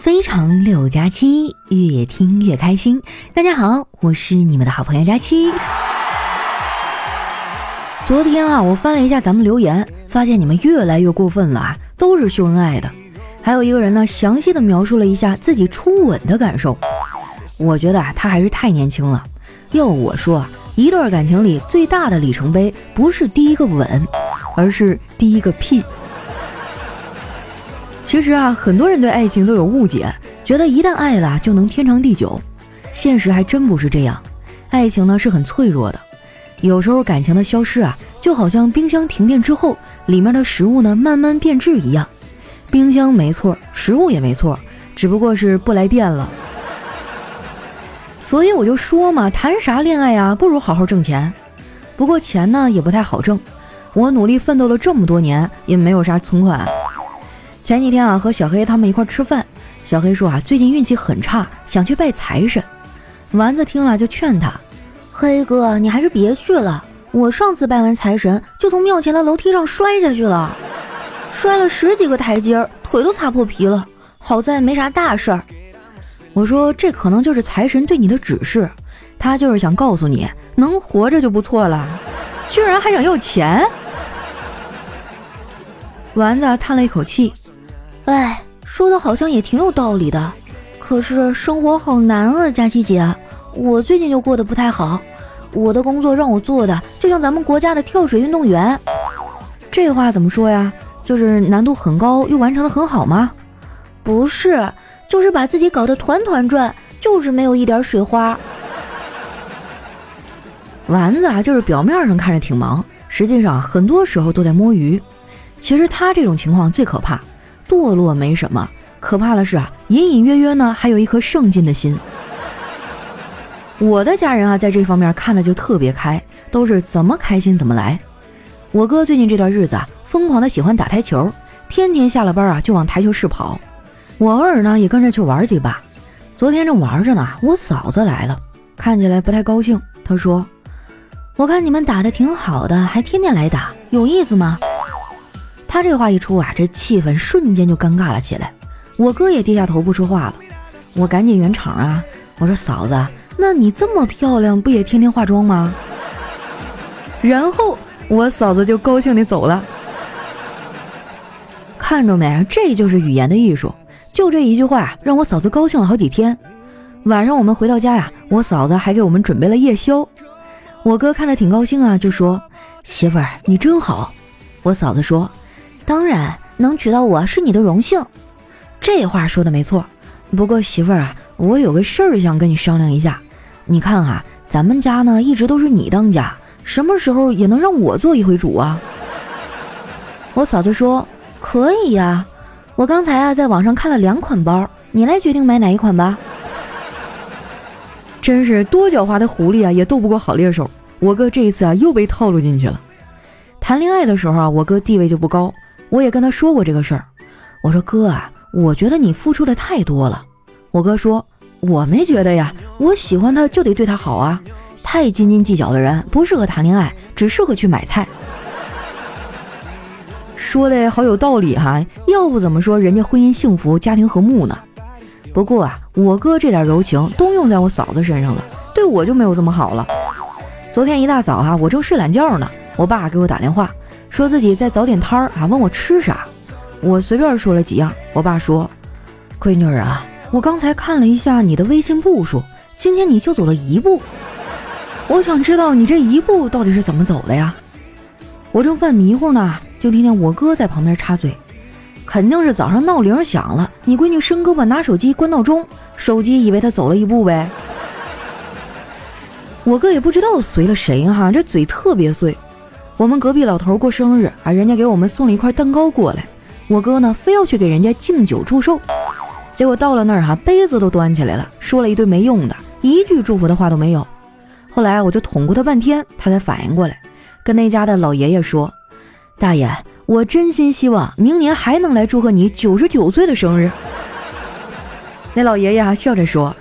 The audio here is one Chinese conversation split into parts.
非常六加七，越听越开心。大家好，我是你们的好朋友佳期。昨天啊，我翻了一下咱们留言，发现你们越来越过分了啊，都是秀恩爱的。还有一个人呢，详细的描述了一下自己初吻的感受。我觉得啊，他还是太年轻了。要我说啊，一段感情里最大的里程碑，不是第一个吻，而是第一个屁。其实啊，很多人对爱情都有误解，觉得一旦爱了就能天长地久。现实还真不是这样，爱情呢是很脆弱的。有时候感情的消失啊，就好像冰箱停电之后，里面的食物呢慢慢变质一样。冰箱没错，食物也没错，只不过是不来电了。所以我就说嘛，谈啥恋爱啊，不如好好挣钱。不过钱呢也不太好挣，我努力奋斗了这么多年，也没有啥存款。前几天啊，和小黑他们一块吃饭，小黑说啊，最近运气很差，想去拜财神。丸子听了就劝他：“黑哥，你还是别去了。我上次拜完财神，就从庙前的楼梯上摔下去了，摔了十几个台阶，腿都擦破皮了。好在没啥大事儿。”我说：“这可能就是财神对你的指示，他就是想告诉你，能活着就不错了，居然还想要钱。”丸子叹了一口气。哎，说的好像也挺有道理的，可是生活好难啊，佳琪姐，我最近就过得不太好。我的工作让我做的就像咱们国家的跳水运动员，这话怎么说呀？就是难度很高又完成的很好吗？不是，就是把自己搞得团团转，就是没有一点水花。丸子啊，就是表面上看着挺忙，实际上很多时候都在摸鱼。其实他这种情况最可怕。堕落没什么，可怕的是啊，隐隐约约呢，还有一颗上进的心。我的家人啊，在这方面看的就特别开，都是怎么开心怎么来。我哥最近这段日子啊，疯狂的喜欢打台球，天天下了班啊就往台球室跑。我偶尔呢也跟着去玩几把。昨天正玩着呢，我嫂子来了，看起来不太高兴。她说：“我看你们打的挺好的，还天天来打，有意思吗？”他这话一出啊，这气氛瞬间就尴尬了起来。我哥也低下头不说话了。我赶紧圆场啊，我说嫂子，那你这么漂亮，不也天天化妆吗？然后我嫂子就高兴地走了。看着没，这就是语言的艺术。就这一句话，让我嫂子高兴了好几天。晚上我们回到家呀，我嫂子还给我们准备了夜宵。我哥看得挺高兴啊，就说：“媳妇儿，你真好。”我嫂子说。当然能娶到我是你的荣幸，这话说的没错。不过媳妇儿啊，我有个事儿想跟你商量一下。你看啊，咱们家呢一直都是你当家，什么时候也能让我做一回主啊？我嫂子说可以呀。我刚才啊在网上看了两款包，你来决定买哪一款吧。真是多狡猾的狐狸啊，也斗不过好猎手。我哥这一次啊又被套路进去了。谈恋爱的时候啊，我哥地位就不高。我也跟他说过这个事儿，我说哥啊，我觉得你付出的太多了。我哥说我没觉得呀，我喜欢他就得对他好啊，太斤斤计较的人不适合谈恋爱，只适合去买菜。说的好有道理哈，要不怎么说人家婚姻幸福，家庭和睦呢？不过啊，我哥这点柔情都用在我嫂子身上了，对我就没有这么好了。昨天一大早啊，我正睡懒觉呢，我爸给我打电话。说自己在早点摊儿啊，问我吃啥，我随便说了几样。我爸说：“闺女啊，我刚才看了一下你的微信步数，今天你就走了一步。我想知道你这一步到底是怎么走的呀？”我正犯迷糊呢，就听见我哥在旁边插嘴：“肯定是早上闹铃响了，你闺女伸胳膊拿手机关闹钟，手机以为她走了一步呗。”我哥也不知道随了谁哈，这嘴特别碎。我们隔壁老头过生日啊，人家给我们送了一块蛋糕过来，我哥呢非要去给人家敬酒祝寿，结果到了那儿哈，杯子都端起来了，说了一堆没用的，一句祝福的话都没有。后来我就捅咕他半天，他才反应过来，跟那家的老爷爷说：“大爷，我真心希望明年还能来祝贺你九十九岁的生日。”那老爷爷还笑着说。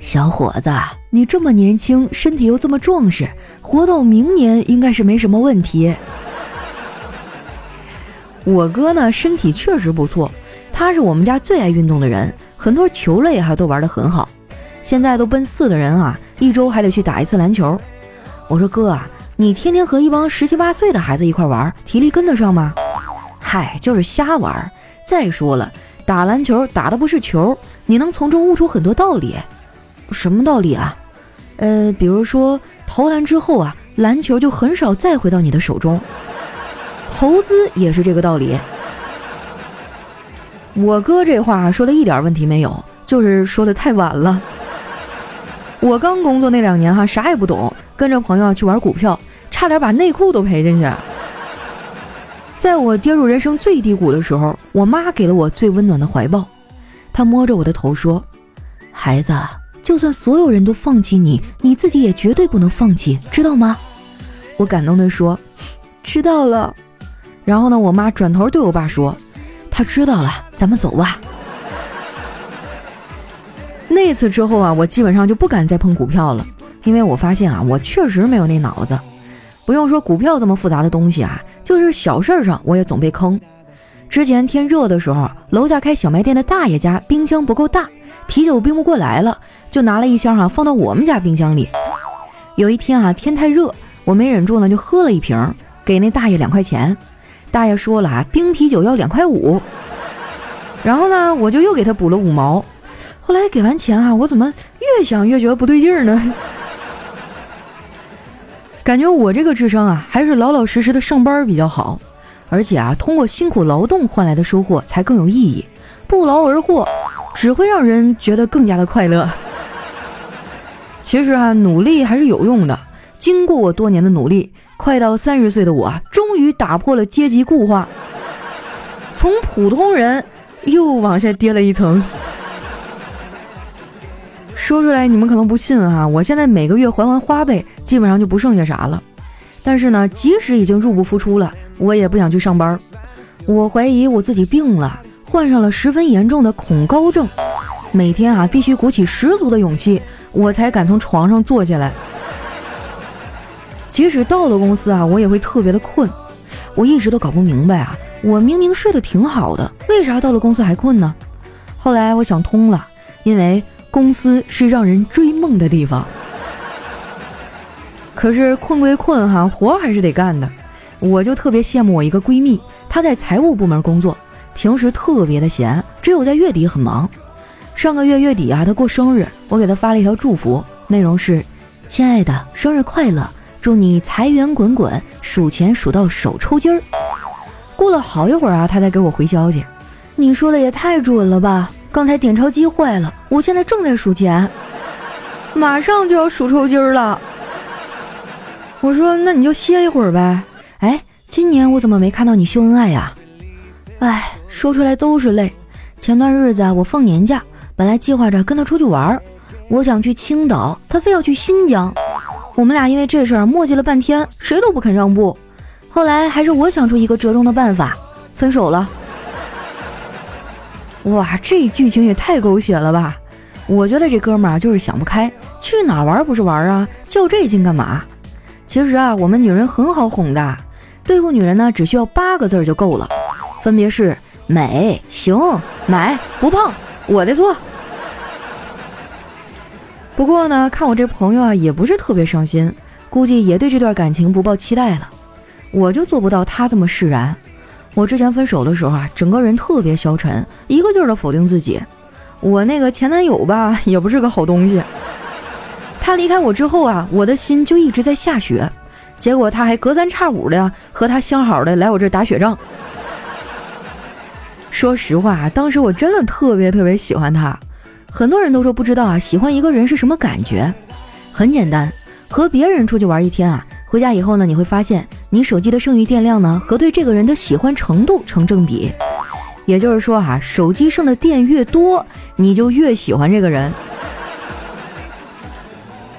小伙子，你这么年轻，身体又这么壮实，活到明年应该是没什么问题。我哥呢，身体确实不错，他是我们家最爱运动的人，很多球类还都玩得很好。现在都奔四的人啊，一周还得去打一次篮球。我说哥啊，你天天和一帮十七八岁的孩子一块玩，体力跟得上吗？嗨，就是瞎玩。再说了，打篮球打的不是球，你能从中悟出很多道理。什么道理啊？呃，比如说投篮之后啊，篮球就很少再回到你的手中。投资也是这个道理。我哥这话说的一点问题没有，就是说的太晚了。我刚工作那两年哈，啥也不懂，跟着朋友去玩股票，差点把内裤都赔进去。在我跌入人生最低谷的时候，我妈给了我最温暖的怀抱，她摸着我的头说：“孩子。”就算所有人都放弃你，你自己也绝对不能放弃，知道吗？我感动地说：“知道了。”然后呢，我妈转头对我爸说：“他知道了，咱们走吧。”那次之后啊，我基本上就不敢再碰股票了，因为我发现啊，我确实没有那脑子。不用说股票这么复杂的东西啊，就是小事上我也总被坑。之前天热的时候，楼下开小卖店的大爷家冰箱不够大，啤酒冰不过来了。就拿了一箱哈，放到我们家冰箱里。有一天啊，天太热，我没忍住呢，就喝了一瓶，给那大爷两块钱。大爷说了啊，冰啤酒要两块五。然后呢，我就又给他补了五毛。后来给完钱啊，我怎么越想越觉得不对劲儿呢？感觉我这个智商啊，还是老老实实的上班比较好。而且啊，通过辛苦劳动换来的收获才更有意义。不劳而获，只会让人觉得更加的快乐。其实啊，努力还是有用的。经过我多年的努力，快到三十岁的我，终于打破了阶级固化，从普通人又往下跌了一层。说出来你们可能不信哈，我现在每个月还完花呗，基本上就不剩下啥了。但是呢，即使已经入不敷出了，我也不想去上班。我怀疑我自己病了，患上了十分严重的恐高症，每天啊必须鼓起十足的勇气。我才敢从床上坐起来。即使到了公司啊，我也会特别的困。我一直都搞不明白啊，我明明睡得挺好的，为啥到了公司还困呢？后来我想通了，因为公司是让人追梦的地方。可是困归困哈，活还是得干的。我就特别羡慕我一个闺蜜，她在财务部门工作，平时特别的闲，只有在月底很忙。上个月月底啊，他过生日，我给他发了一条祝福，内容是：“亲爱的，生日快乐，祝你财源滚滚，数钱数到手抽筋儿。”过了好一会儿啊，他才给我回消息：“你说的也太准了吧！刚才点钞机坏了，我现在正在数钱，马上就要数抽筋儿了。”我说：“那你就歇一会儿呗。”哎，今年我怎么没看到你秀恩爱呀？哎，说出来都是泪。前段日子啊，我放年假。本来计划着跟他出去玩儿，我想去青岛，他非要去新疆。我们俩因为这事儿磨叽了半天，谁都不肯让步。后来还是我想出一个折中的办法，分手了。哇，这剧情也太狗血了吧！我觉得这哥们儿就是想不开，去哪玩不是玩啊，较这劲干嘛？其实啊，我们女人很好哄的，对付女人呢，只需要八个字就够了，分别是美、行、买、不胖。我的错。不过呢，看我这朋友啊，也不是特别伤心，估计也对这段感情不抱期待了。我就做不到他这么释然。我之前分手的时候啊，整个人特别消沉，一个劲儿的否定自己。我那个前男友吧，也不是个好东西。他离开我之后啊，我的心就一直在下雪。结果他还隔三差五的和他相好的来我这打雪仗。说实话，当时我真的特别特别喜欢他。很多人都说不知道啊，喜欢一个人是什么感觉？很简单，和别人出去玩一天啊，回家以后呢，你会发现你手机的剩余电量呢和对这个人的喜欢程度成正比。也就是说啊，手机剩的电越多，你就越喜欢这个人。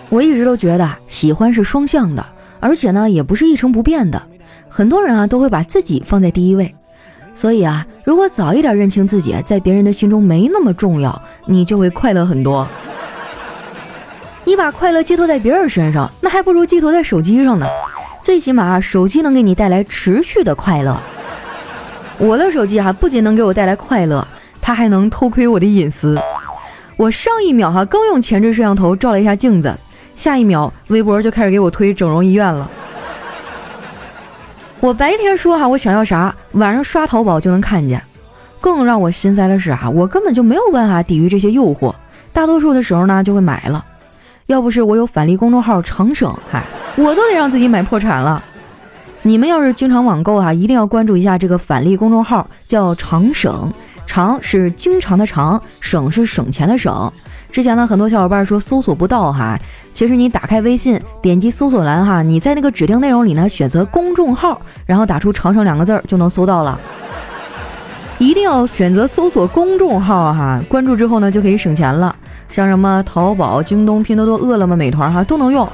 我一直都觉得喜欢是双向的，而且呢也不是一成不变的。很多人啊都会把自己放在第一位。所以啊，如果早一点认清自己在别人的心中没那么重要，你就会快乐很多。你把快乐寄托在别人身上，那还不如寄托在手机上呢。最起码手机能给你带来持续的快乐。我的手机哈，不仅能给我带来快乐，它还能偷窥我的隐私。我上一秒哈刚用前置摄像头照了一下镜子，下一秒微博就开始给我推整容医院了。我白天说哈我想要啥，晚上刷淘宝就能看见。更让我心塞的是哈，我根本就没有办法抵御这些诱惑，大多数的时候呢就会买了。要不是我有返利公众号长省，嗨，我都得让自己买破产了。你们要是经常网购哈，一定要关注一下这个返利公众号，叫长省，长是经常的长，省是省钱的省。之前呢，很多小伙伴说搜索不到哈，其实你打开微信，点击搜索栏哈，你在那个指定内容里呢，选择公众号，然后打出长省两个字儿就能搜到了。一定要选择搜索公众号哈，关注之后呢，就可以省钱了。像什么淘宝、京东、拼多多、饿了么、美团哈都能用，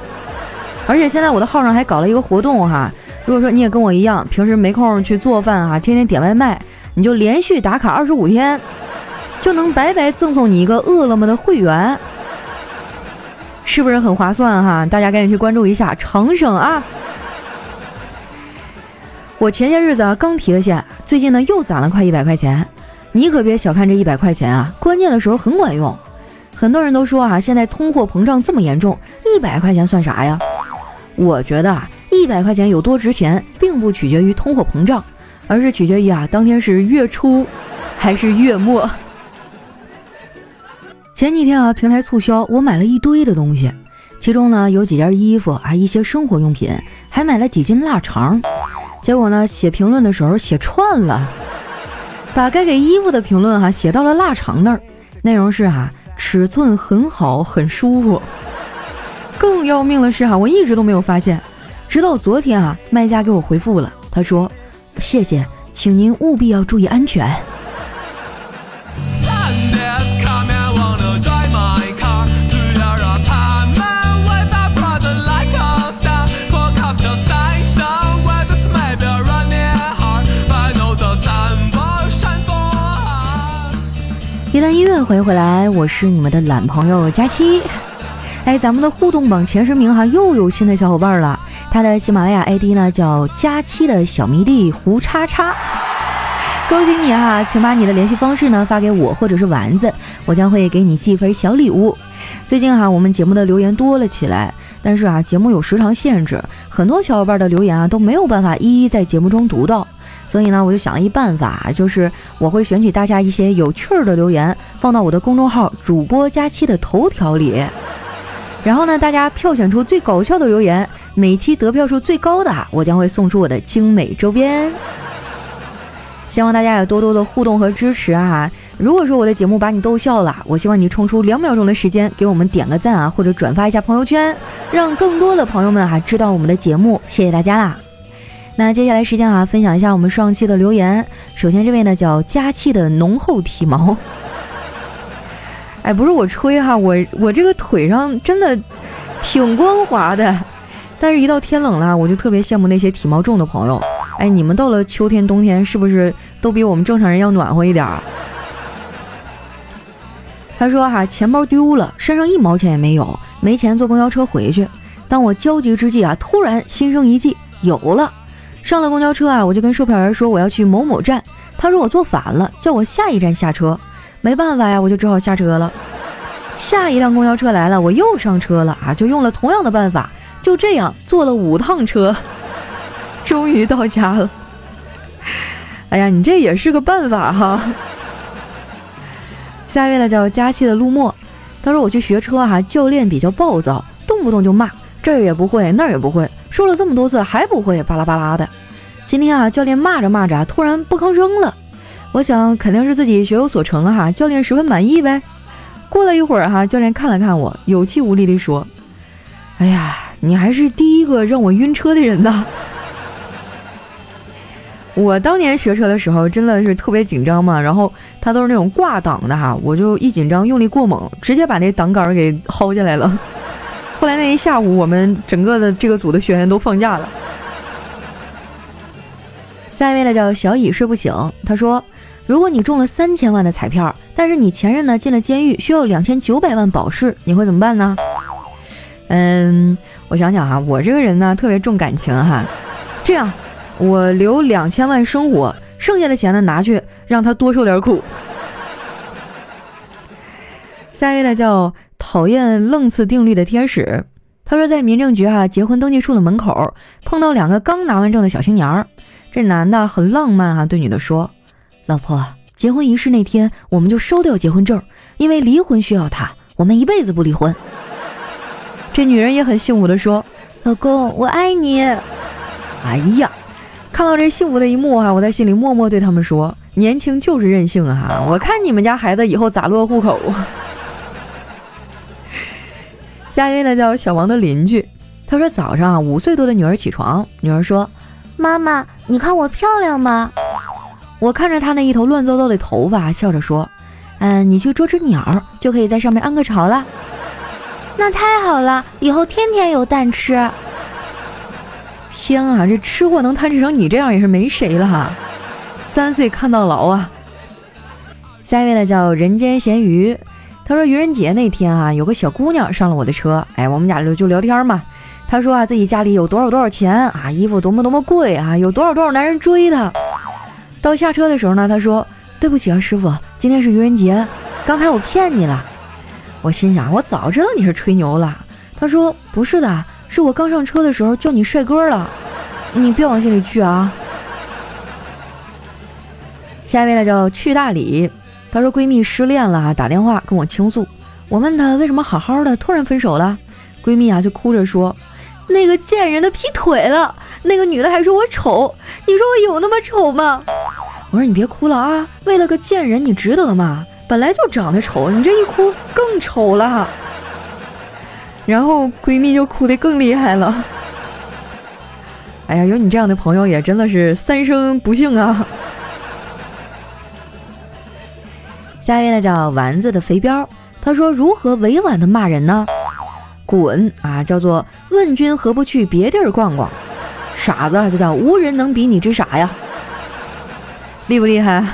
而且现在我的号上还搞了一个活动哈，如果说你也跟我一样，平时没空去做饭哈，天天点外卖，你就连续打卡二十五天，就能白白赠送你一个饿了么的会员，是不是很划算哈？大家赶紧去关注一下长省啊！我前些日子啊刚提的现，最近呢又攒了快一百块钱，你可别小看这一百块钱啊，关键的时候很管用。很多人都说啊，现在通货膨胀这么严重，一百块钱算啥呀？我觉得啊，一百块钱有多值钱，并不取决于通货膨胀，而是取决于啊，当天是月初还是月末。前几天啊，平台促销，我买了一堆的东西，其中呢有几件衣服啊，一些生活用品，还买了几斤腊肠。结果呢，写评论的时候写串了，把该给衣服的评论哈写到了腊肠那儿，内容是哈。尺寸很好，很舒服。更要命的是哈，我一直都没有发现，直到昨天啊，卖家给我回复了，他说：“谢谢，请您务必要注意安全。”一段音乐，欢迎回来，我是你们的懒朋友佳期。哎，咱们的互动榜前十名哈，又有新的小伙伴了。他的喜马拉雅 ID 呢叫佳期的小迷弟胡叉叉，恭喜你哈！请把你的联系方式呢发给我或者是丸子，我将会给你寄一份小礼物。最近哈，我们节目的留言多了起来，但是啊，节目有时长限制，很多小伙伴的留言啊都没有办法一一在节目中读到。所以呢，我就想了一办法，就是我会选取大家一些有趣儿的留言，放到我的公众号“主播佳期”的头条里。然后呢，大家票选出最搞笑的留言，每期得票数最高的，我将会送出我的精美周边。希望大家也多多的互动和支持啊！如果说我的节目把你逗笑了，我希望你冲出两秒钟的时间给我们点个赞啊，或者转发一下朋友圈，让更多的朋友们啊知道我们的节目。谢谢大家啦！那接下来时间啊，分享一下我们上期的留言。首先这位呢叫佳气的浓厚体毛，哎，不是我吹哈，我我这个腿上真的挺光滑的，但是一到天冷了，我就特别羡慕那些体毛重的朋友。哎，你们到了秋天冬天是不是都比我们正常人要暖和一点儿？他说哈，钱包丢了，身上一毛钱也没有，没钱坐公交车回去。当我焦急之际啊，突然心生一计，有了。上了公交车啊，我就跟售票员说我要去某某站，他说我坐反了，叫我下一站下车。没办法呀，我就只好下车了。下一辆公交车来了，我又上车了啊，就用了同样的办法，就这样坐了五趟车，终于到家了。哎呀，你这也是个办法哈。下一位呢叫佳期的陆墨，他说我去学车哈，教练比较暴躁，动不动就骂，这儿也不会，那儿也不会。说了这么多次还不会，巴拉巴拉的。今天啊，教练骂着骂着，突然不吭声了。我想肯定是自己学有所成哈，教练十分满意呗。过了一会儿哈，教练看了看我，有气无力地说：“哎呀，你还是第一个让我晕车的人呢。我当年学车的时候真的是特别紧张嘛，然后他都是那种挂档的哈，我就一紧张用力过猛，直接把那挡杆给薅下来了。”后来那一下午，我们整个的这个组的学员都放假了。下一位呢叫小乙睡不醒，他说：“如果你中了三千万的彩票，但是你前任呢进了监狱，需要两千九百万保释，你会怎么办呢？”嗯，我想想哈，我这个人呢特别重感情哈，这样我留两千万生活，剩下的钱呢拿去让他多受点苦。下一位呢叫讨厌愣次定律的天使，他说在民政局啊结婚登记处的门口碰到两个刚拿完证的小青年儿，这男的很浪漫啊，对女的说：“老婆，结婚仪式那天我们就烧掉结婚证，因为离婚需要他，我们一辈子不离婚。”这女人也很幸福的说：“老公，我爱你。”哎呀，看到这幸福的一幕哈，我在心里默默对他们说：“年轻就是任性啊，我看你们家孩子以后咋落户口。”下一位呢叫小王的邻居，他说早上啊五岁多的女儿起床，女儿说：“妈妈，你看我漂亮吗？”我看着她那一头乱糟糟的头发，笑着说：“嗯，你去捉只鸟，就可以在上面安个巢了。”那太好了，以后天天有蛋吃。天啊，这吃货能贪吃成你这样也是没谁了哈！三岁看到老啊。下一位呢叫人间咸鱼。他说愚人节那天啊，有个小姑娘上了我的车，哎，我们俩就就聊天嘛。他说啊，自己家里有多少多少钱啊，衣服多么多么贵啊，有多少多少男人追她。到下车的时候呢，他说对不起啊，师傅，今天是愚人节，刚才我骗你了。我心想，我早知道你是吹牛了。他说不是的，是我刚上车的时候叫你帅哥了，你别往心里去啊。下一位呢叫去大理。她说闺蜜失恋了，打电话跟我倾诉。我问她为什么好好的突然分手了，闺蜜啊就哭着说：“那个贱人的劈腿了，那个女的还说我丑。你说我有那么丑吗？”我说你别哭了啊，为了个贱人你值得吗？本来就长得丑，你这一哭更丑了。然后闺蜜就哭得更厉害了。哎呀，有你这样的朋友也真的是三生不幸啊。下一位呢叫丸子的肥膘，他说如何委婉的骂人呢？滚啊！叫做问君何不去别地儿逛逛？傻子就叫无人能比你之傻呀！厉不厉害？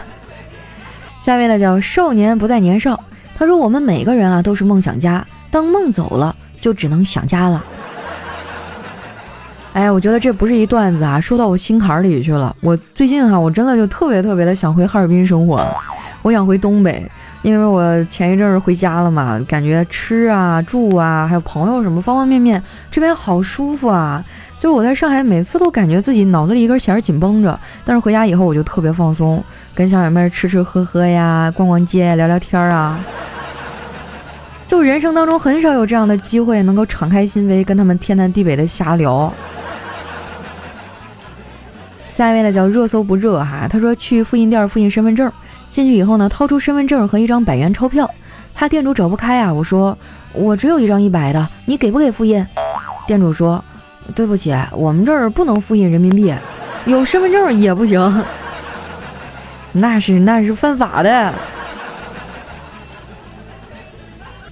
下一位呢叫少年不再年少，他说我们每个人啊都是梦想家，当梦走了就只能想家了。哎呀，我觉得这不是一段子啊，说到我心坎里去了。我最近哈，我真的就特别特别的想回哈尔滨生活。我想回东北，因为我前一阵儿回家了嘛，感觉吃啊、住啊，还有朋友什么方方面面，这边好舒服啊！就是我在上海，每次都感觉自己脑子里一根弦紧绷着，但是回家以后我就特别放松，跟小姐妹吃吃喝喝呀，逛逛街、聊聊天啊。就人生当中很少有这样的机会，能够敞开心扉跟他们天南地北的瞎聊。下一位呢叫热搜不热哈，他说去复印店复印身份证。进去以后呢，掏出身份证和一张百元钞票，怕店主找不开啊。我说我只有一张一百的，你给不给复印？店主说对不起，我们这儿不能复印人民币，有身份证也不行。那是那是犯法的。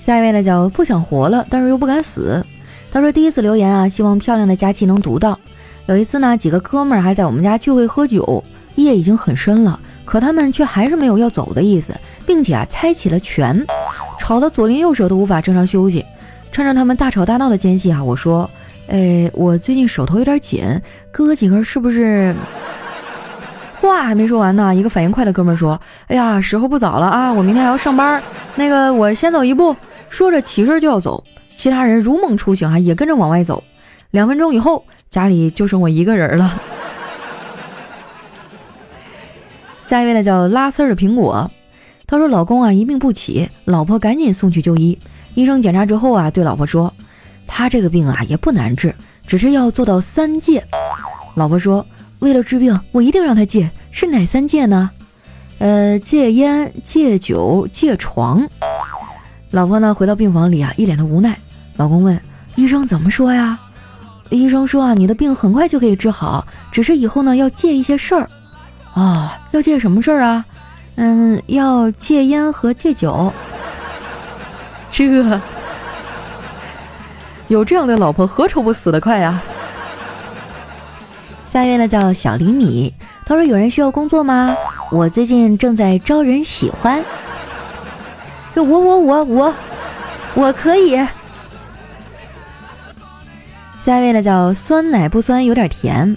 下一位呢叫不想活了，但是又不敢死。他说第一次留言啊，希望漂亮的佳期能读到。有一次呢，几个哥们儿还在我们家聚会喝酒，夜已经很深了。可他们却还是没有要走的意思，并且啊猜起了拳，吵得左邻右舍都无法正常休息。趁着他们大吵大闹的间隙啊，我说：“哎，我最近手头有点紧，哥几个是不是？”话还没说完呢，一个反应快的哥们说：“哎呀，时候不早了啊，我明天还要上班，那个我先走一步。”说着起身就要走，其他人如梦初醒啊，也跟着往外走。两分钟以后，家里就剩我一个人了。下一位呢叫拉丝儿的苹果，他说：“老公啊一病不起，老婆赶紧送去就医。医生检查之后啊，对老婆说，他这个病啊也不难治，只是要做到三戒。老婆说，为了治病，我一定让他戒。是哪三戒呢？呃，戒烟、戒酒、戒床。老婆呢回到病房里啊，一脸的无奈。老公问医生怎么说呀？医生说啊，你的病很快就可以治好，只是以后呢要戒一些事儿。”哦，要戒什么事儿啊？嗯，要戒烟和戒酒。这有这样的老婆，何愁不死得快呀？下一位呢，叫小厘米。他说：“有人需要工作吗？我最近正在招人喜欢。”我我我我我可以。下一位呢，叫酸奶不酸，有点甜。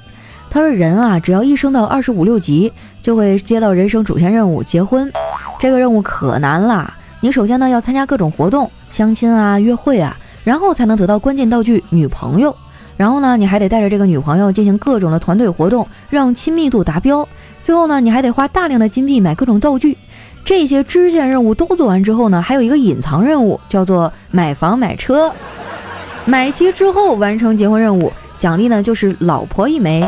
他说：“人啊，只要一升到二十五六级，就会接到人生主线任务——结婚。这个任务可难了，你首先呢要参加各种活动，相亲啊、约会啊，然后才能得到关键道具女朋友。然后呢，你还得带着这个女朋友进行各种的团队活动，让亲密度达标。最后呢，你还得花大量的金币买各种道具。这些支线任务都做完之后呢，还有一个隐藏任务，叫做买房买车。买齐之后完成结婚任务，奖励呢就是老婆一枚。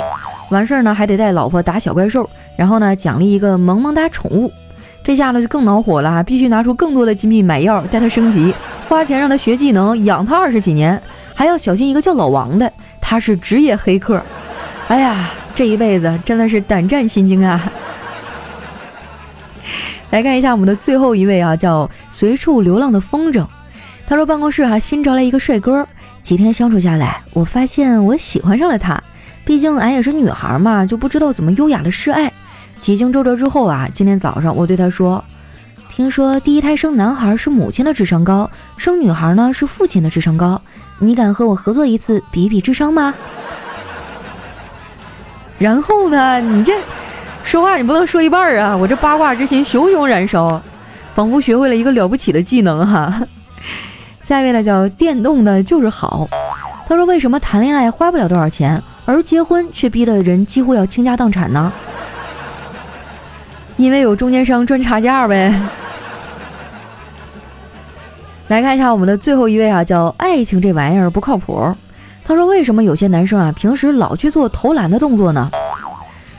完事儿呢，还得带老婆打小怪兽，然后呢奖励一个萌萌哒宠物。这下呢就更恼火了，必须拿出更多的金币买药，带他升级，花钱让他学技能，养他二十几年，还要小心一个叫老王的，他是职业黑客。哎呀，这一辈子真的是胆战心惊啊！来看一下我们的最后一位啊，叫随处流浪的风筝。他说办公室哈新招来一个帅哥，几天相处下来，我发现我喜欢上了他。毕竟俺也是女孩嘛，就不知道怎么优雅的示爱。几经周折之后啊，今天早上我对他说：“听说第一胎生男孩是母亲的智商高，生女孩呢是父亲的智商高。你敢和我合作一次比一比智商吗？” 然后呢，你这说话你不能说一半啊！我这八卦之心熊熊燃烧，仿佛学会了一个了不起的技能哈。下一位呢叫电动的就是好，他说为什么谈恋爱花不了多少钱，而结婚却逼得人几乎要倾家荡产呢？因为有中间商赚差价呗。来看一下我们的最后一位啊，叫爱情这玩意儿不靠谱。他说：“为什么有些男生啊，平时老去做投篮的动作呢？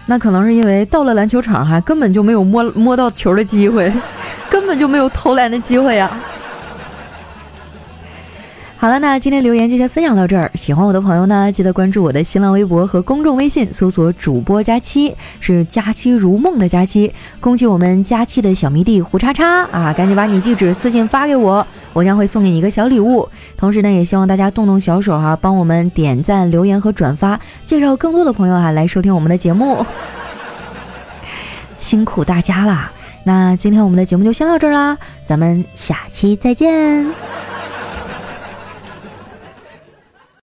那可能是因为到了篮球场哈，根本就没有摸摸到球的机会，根本就没有投篮的机会呀。”好了，那今天留言就先分享到这儿。喜欢我的朋友呢，记得关注我的新浪微博和公众微信，搜索主播佳期，是佳期如梦的佳期。恭喜我们佳期的小迷弟胡叉叉啊，赶紧把你地址私信发给我，我将会送给你一个小礼物。同时呢，也希望大家动动小手哈，帮我们点赞、留言和转发，介绍更多的朋友哈来收听我们的节目。辛苦大家啦！那今天我们的节目就先到这儿啦，咱们下期再见。